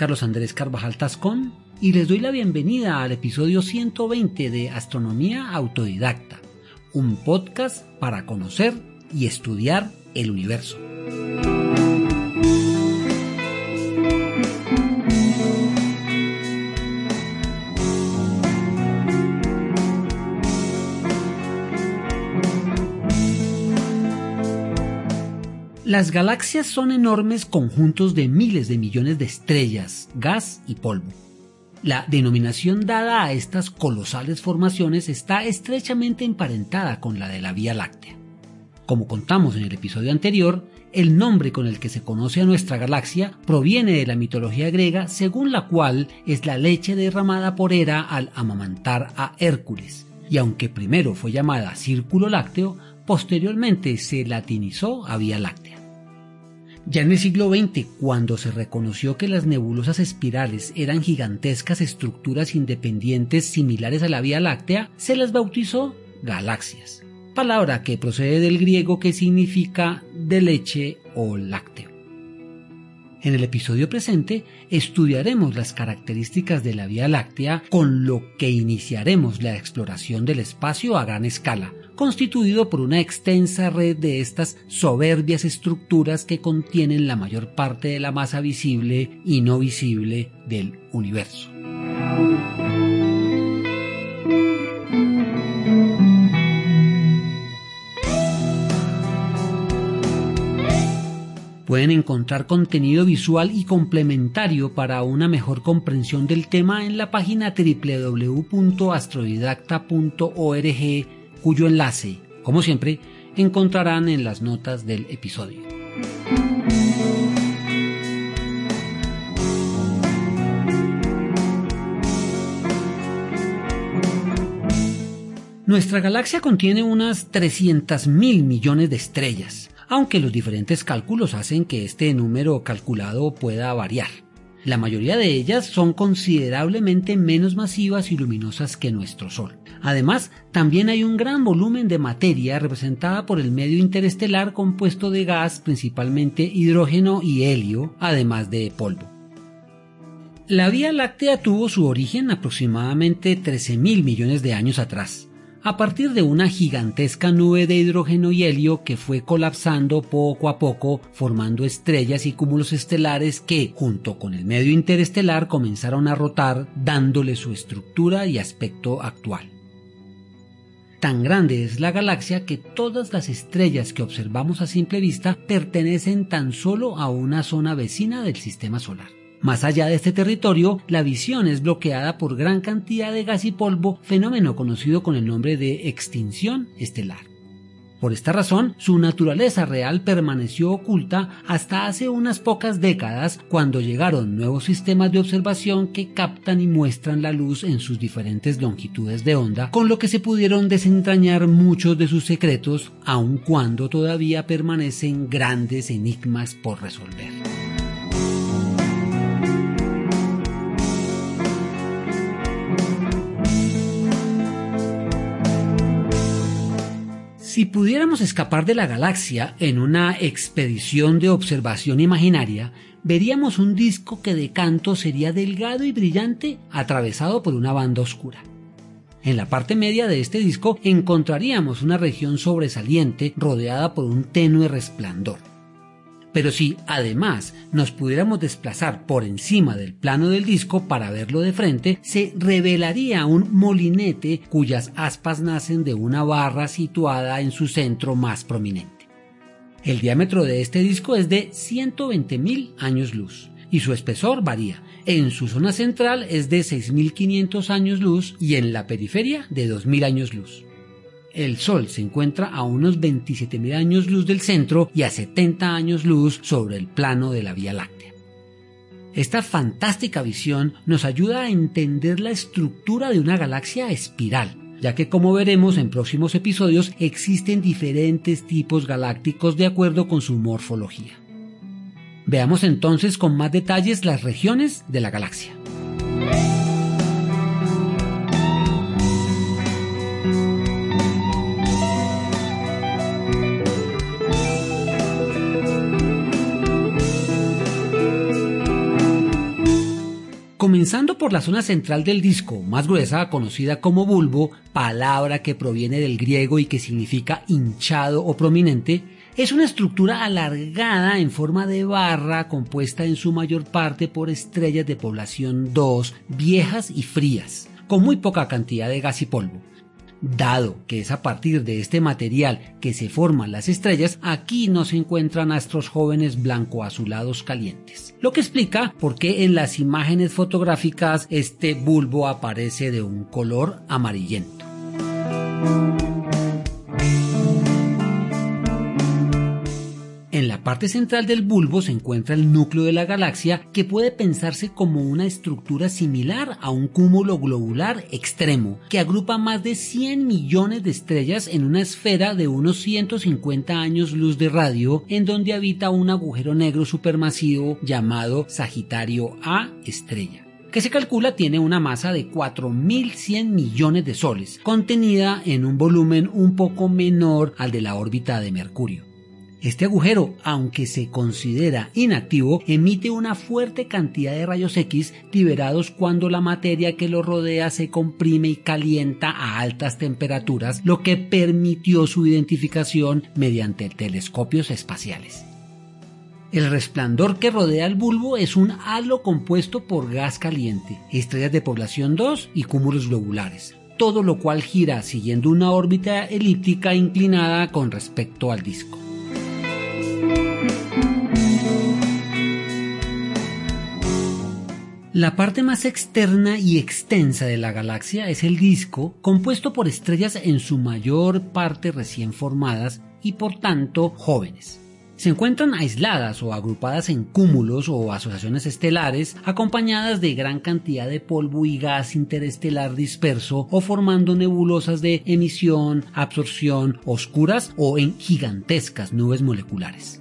Carlos Andrés Carvajal Tascón y les doy la bienvenida al episodio 120 de Astronomía Autodidacta, un podcast para conocer y estudiar el universo. Las galaxias son enormes conjuntos de miles de millones de estrellas, gas y polvo. La denominación dada a estas colosales formaciones está estrechamente emparentada con la de la Vía Láctea. Como contamos en el episodio anterior, el nombre con el que se conoce a nuestra galaxia proviene de la mitología griega según la cual es la leche derramada por Hera al amamantar a Hércules, y aunque primero fue llamada Círculo Lácteo, posteriormente se latinizó a Vía Láctea. Ya en el siglo XX, cuando se reconoció que las nebulosas espirales eran gigantescas estructuras independientes similares a la Vía Láctea, se las bautizó galaxias, palabra que procede del griego que significa de leche o lácteo. En el episodio presente estudiaremos las características de la Vía Láctea con lo que iniciaremos la exploración del espacio a gran escala, constituido por una extensa red de estas soberbias estructuras que contienen la mayor parte de la masa visible y no visible del universo. Pueden encontrar contenido visual y complementario para una mejor comprensión del tema en la página www.astrodidacta.org cuyo enlace, como siempre, encontrarán en las notas del episodio. Nuestra galaxia contiene unas 300.000 millones de estrellas, aunque los diferentes cálculos hacen que este número calculado pueda variar. La mayoría de ellas son considerablemente menos masivas y luminosas que nuestro Sol. Además, también hay un gran volumen de materia representada por el medio interestelar compuesto de gas, principalmente hidrógeno y helio, además de polvo. La Vía Láctea tuvo su origen aproximadamente 13.000 millones de años atrás a partir de una gigantesca nube de hidrógeno y helio que fue colapsando poco a poco, formando estrellas y cúmulos estelares que, junto con el medio interestelar, comenzaron a rotar, dándole su estructura y aspecto actual. Tan grande es la galaxia que todas las estrellas que observamos a simple vista pertenecen tan solo a una zona vecina del sistema solar. Más allá de este territorio, la visión es bloqueada por gran cantidad de gas y polvo, fenómeno conocido con el nombre de extinción estelar. Por esta razón, su naturaleza real permaneció oculta hasta hace unas pocas décadas cuando llegaron nuevos sistemas de observación que captan y muestran la luz en sus diferentes longitudes de onda, con lo que se pudieron desentrañar muchos de sus secretos, aun cuando todavía permanecen grandes enigmas por resolver. Si pudiéramos escapar de la galaxia en una expedición de observación imaginaria, veríamos un disco que de canto sería delgado y brillante atravesado por una banda oscura. En la parte media de este disco encontraríamos una región sobresaliente rodeada por un tenue resplandor. Pero si además nos pudiéramos desplazar por encima del plano del disco para verlo de frente, se revelaría un molinete cuyas aspas nacen de una barra situada en su centro más prominente. El diámetro de este disco es de 120.000 años luz y su espesor varía. En su zona central es de 6.500 años luz y en la periferia de 2.000 años luz. El Sol se encuentra a unos 27.000 años luz del centro y a 70 años luz sobre el plano de la Vía Láctea. Esta fantástica visión nos ayuda a entender la estructura de una galaxia espiral, ya que como veremos en próximos episodios existen diferentes tipos galácticos de acuerdo con su morfología. Veamos entonces con más detalles las regiones de la galaxia. Comenzando por la zona central del disco, más gruesa, conocida como bulbo, palabra que proviene del griego y que significa hinchado o prominente, es una estructura alargada en forma de barra compuesta en su mayor parte por estrellas de población 2 viejas y frías, con muy poca cantidad de gas y polvo. Dado que es a partir de este material que se forman las estrellas, aquí no se encuentran astros jóvenes blanco-azulados calientes. Lo que explica por qué en las imágenes fotográficas este bulbo aparece de un color amarillento. La parte central del bulbo se encuentra el núcleo de la galaxia que puede pensarse como una estructura similar a un cúmulo globular extremo que agrupa más de 100 millones de estrellas en una esfera de unos 150 años luz de radio en donde habita un agujero negro supermasivo llamado Sagitario A estrella que se calcula tiene una masa de 4.100 millones de soles, contenida en un volumen un poco menor al de la órbita de Mercurio. Este agujero, aunque se considera inactivo, emite una fuerte cantidad de rayos X liberados cuando la materia que lo rodea se comprime y calienta a altas temperaturas, lo que permitió su identificación mediante telescopios espaciales. El resplandor que rodea el bulbo es un halo compuesto por gas caliente, estrellas de población 2 y cúmulos globulares, todo lo cual gira siguiendo una órbita elíptica inclinada con respecto al disco. La parte más externa y extensa de la galaxia es el disco, compuesto por estrellas en su mayor parte recién formadas y por tanto jóvenes. Se encuentran aisladas o agrupadas en cúmulos o asociaciones estelares, acompañadas de gran cantidad de polvo y gas interestelar disperso o formando nebulosas de emisión, absorción, oscuras o en gigantescas nubes moleculares.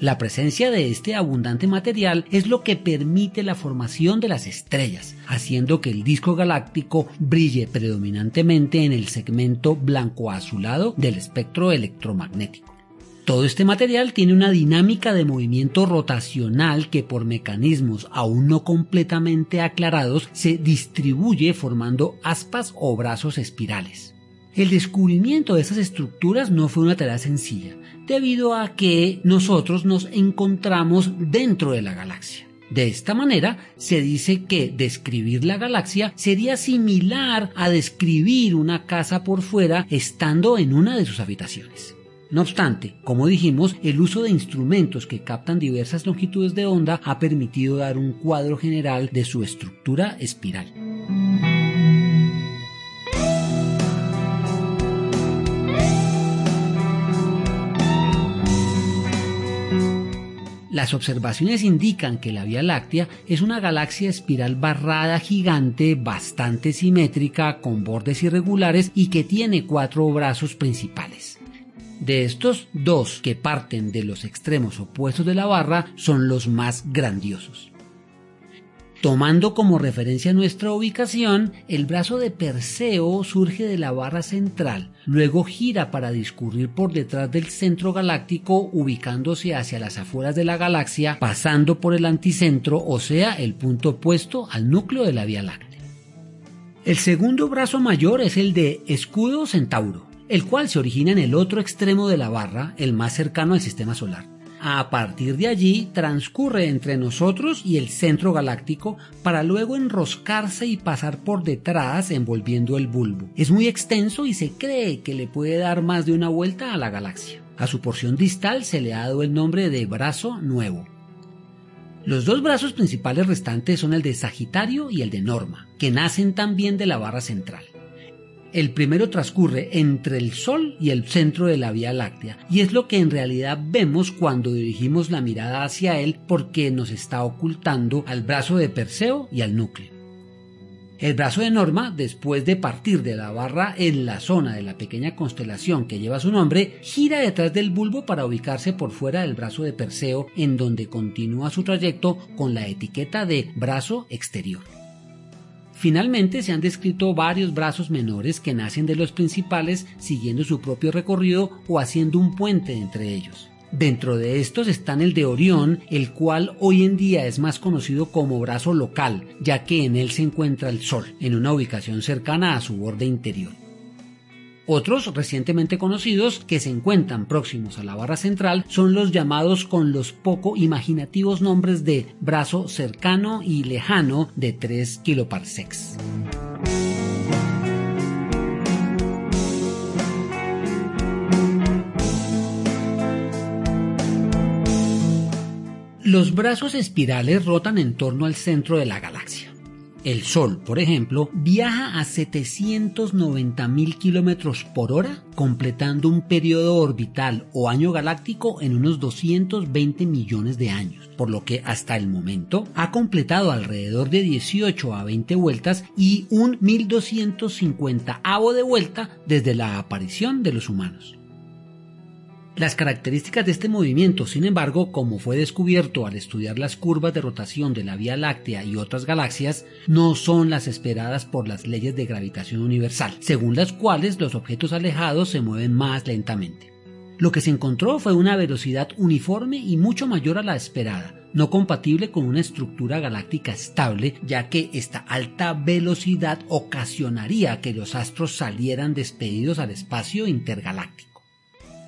La presencia de este abundante material es lo que permite la formación de las estrellas, haciendo que el disco galáctico brille predominantemente en el segmento blanco-azulado del espectro electromagnético. Todo este material tiene una dinámica de movimiento rotacional que por mecanismos aún no completamente aclarados se distribuye formando aspas o brazos espirales. El descubrimiento de estas estructuras no fue una tarea sencilla, debido a que nosotros nos encontramos dentro de la galaxia. De esta manera, se dice que describir la galaxia sería similar a describir una casa por fuera estando en una de sus habitaciones. No obstante, como dijimos, el uso de instrumentos que captan diversas longitudes de onda ha permitido dar un cuadro general de su estructura espiral. Las observaciones indican que la Vía Láctea es una galaxia espiral barrada gigante bastante simétrica con bordes irregulares y que tiene cuatro brazos principales. De estos, dos que parten de los extremos opuestos de la barra son los más grandiosos. Tomando como referencia nuestra ubicación, el brazo de Perseo surge de la barra central, luego gira para discurrir por detrás del centro galáctico ubicándose hacia las afueras de la galaxia, pasando por el anticentro, o sea, el punto opuesto al núcleo de la Vía Láctea. El segundo brazo mayor es el de Escudo Centauro, el cual se origina en el otro extremo de la barra, el más cercano al sistema solar. A partir de allí transcurre entre nosotros y el centro galáctico para luego enroscarse y pasar por detrás envolviendo el bulbo. Es muy extenso y se cree que le puede dar más de una vuelta a la galaxia. A su porción distal se le ha dado el nombre de brazo nuevo. Los dos brazos principales restantes son el de Sagitario y el de Norma, que nacen también de la barra central. El primero transcurre entre el Sol y el centro de la Vía Láctea, y es lo que en realidad vemos cuando dirigimos la mirada hacia él porque nos está ocultando al brazo de Perseo y al núcleo. El brazo de Norma, después de partir de la barra en la zona de la pequeña constelación que lleva su nombre, gira detrás del bulbo para ubicarse por fuera del brazo de Perseo, en donde continúa su trayecto con la etiqueta de brazo exterior. Finalmente se han descrito varios brazos menores que nacen de los principales siguiendo su propio recorrido o haciendo un puente entre ellos. Dentro de estos están el de Orión, el cual hoy en día es más conocido como brazo local, ya que en él se encuentra el Sol, en una ubicación cercana a su borde interior. Otros recientemente conocidos que se encuentran próximos a la barra central son los llamados con los poco imaginativos nombres de brazo cercano y lejano de 3 kiloparsecs. Los brazos espirales rotan en torno al centro de la galaxia. El Sol, por ejemplo, viaja a 790.000 kilómetros por hora, completando un periodo orbital o año galáctico en unos 220 millones de años, por lo que hasta el momento ha completado alrededor de 18 a 20 vueltas y un 1250 avo de vuelta desde la aparición de los humanos. Las características de este movimiento, sin embargo, como fue descubierto al estudiar las curvas de rotación de la Vía Láctea y otras galaxias, no son las esperadas por las leyes de gravitación universal, según las cuales los objetos alejados se mueven más lentamente. Lo que se encontró fue una velocidad uniforme y mucho mayor a la esperada, no compatible con una estructura galáctica estable, ya que esta alta velocidad ocasionaría que los astros salieran despedidos al espacio intergaláctico.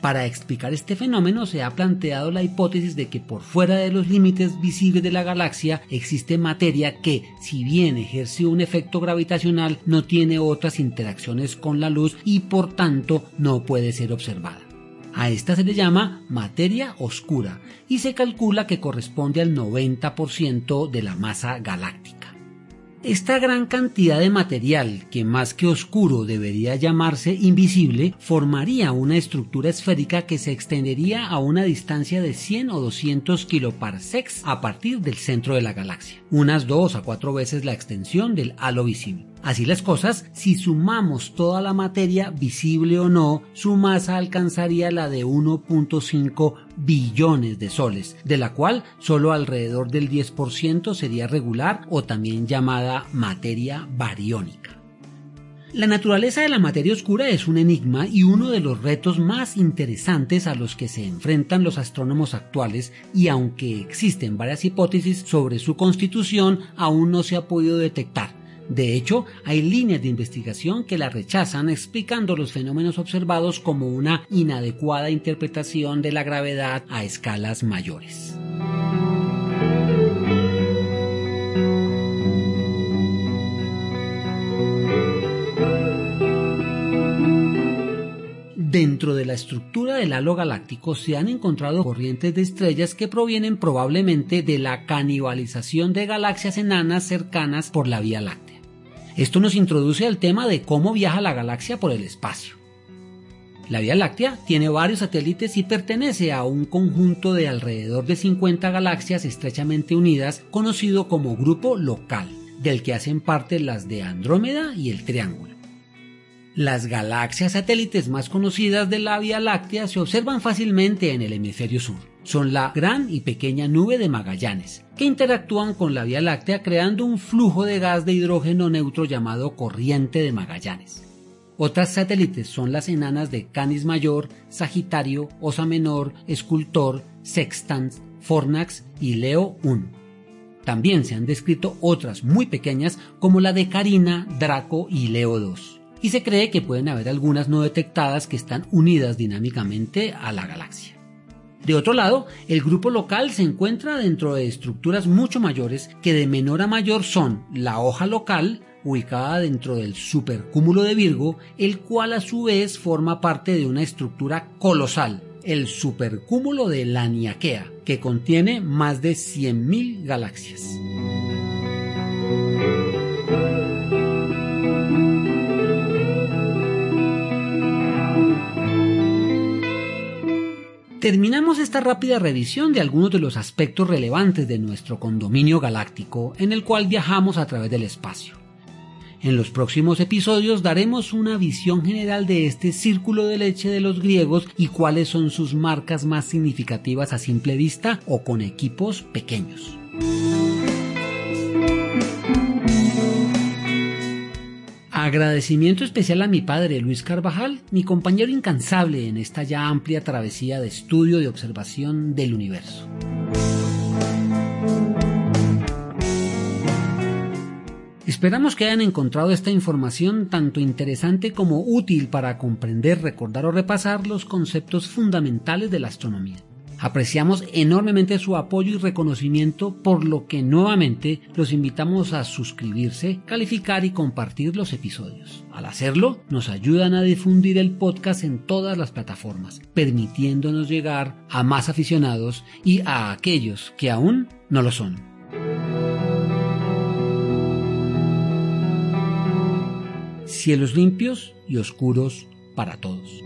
Para explicar este fenómeno se ha planteado la hipótesis de que por fuera de los límites visibles de la galaxia existe materia que, si bien ejerce un efecto gravitacional, no tiene otras interacciones con la luz y por tanto no puede ser observada. A esta se le llama materia oscura y se calcula que corresponde al 90% de la masa galáctica. Esta gran cantidad de material, que más que oscuro debería llamarse invisible, formaría una estructura esférica que se extendería a una distancia de 100 o 200 kiloparsecs a partir del centro de la galaxia, unas dos a cuatro veces la extensión del halo visible. Así las cosas, si sumamos toda la materia, visible o no, su masa alcanzaría la de 1.5 billones de soles, de la cual solo alrededor del 10% sería regular o también llamada materia bariónica. La naturaleza de la materia oscura es un enigma y uno de los retos más interesantes a los que se enfrentan los astrónomos actuales y aunque existen varias hipótesis sobre su constitución, aún no se ha podido detectar de hecho, hay líneas de investigación que la rechazan explicando los fenómenos observados como una inadecuada interpretación de la gravedad a escalas mayores. Dentro de la estructura del halo galáctico se han encontrado corrientes de estrellas que provienen probablemente de la canibalización de galaxias enanas cercanas por la Vía Láctea. Esto nos introduce al tema de cómo viaja la galaxia por el espacio. La Vía Láctea tiene varios satélites y pertenece a un conjunto de alrededor de 50 galaxias estrechamente unidas conocido como grupo local, del que hacen parte las de Andrómeda y el Triángulo. Las galaxias satélites más conocidas de la Vía Láctea se observan fácilmente en el hemisferio sur son la gran y pequeña nube de Magallanes, que interactúan con la Vía Láctea creando un flujo de gas de hidrógeno neutro llamado corriente de Magallanes. Otras satélites son las enanas de Canis Mayor, Sagitario, Osa Menor, Escultor, Sextans, Fornax y Leo 1. También se han descrito otras muy pequeñas como la de Carina, Draco y Leo 2. Y se cree que pueden haber algunas no detectadas que están unidas dinámicamente a la galaxia. De otro lado, el grupo local se encuentra dentro de estructuras mucho mayores que de menor a mayor son la hoja local, ubicada dentro del supercúmulo de Virgo, el cual a su vez forma parte de una estructura colosal, el supercúmulo de Laniakea, que contiene más de 100.000 galaxias. Terminamos esta rápida revisión de algunos de los aspectos relevantes de nuestro condominio galáctico en el cual viajamos a través del espacio. En los próximos episodios daremos una visión general de este círculo de leche de los griegos y cuáles son sus marcas más significativas a simple vista o con equipos Agradecimiento especial a mi padre Luis Carvajal, mi compañero incansable en esta ya amplia travesía de estudio y observación del universo. Esperamos que hayan encontrado esta información tanto interesante como útil para comprender, recordar o repasar los conceptos fundamentales de la astronomía. Apreciamos enormemente su apoyo y reconocimiento, por lo que nuevamente los invitamos a suscribirse, calificar y compartir los episodios. Al hacerlo, nos ayudan a difundir el podcast en todas las plataformas, permitiéndonos llegar a más aficionados y a aquellos que aún no lo son. Cielos limpios y oscuros para todos.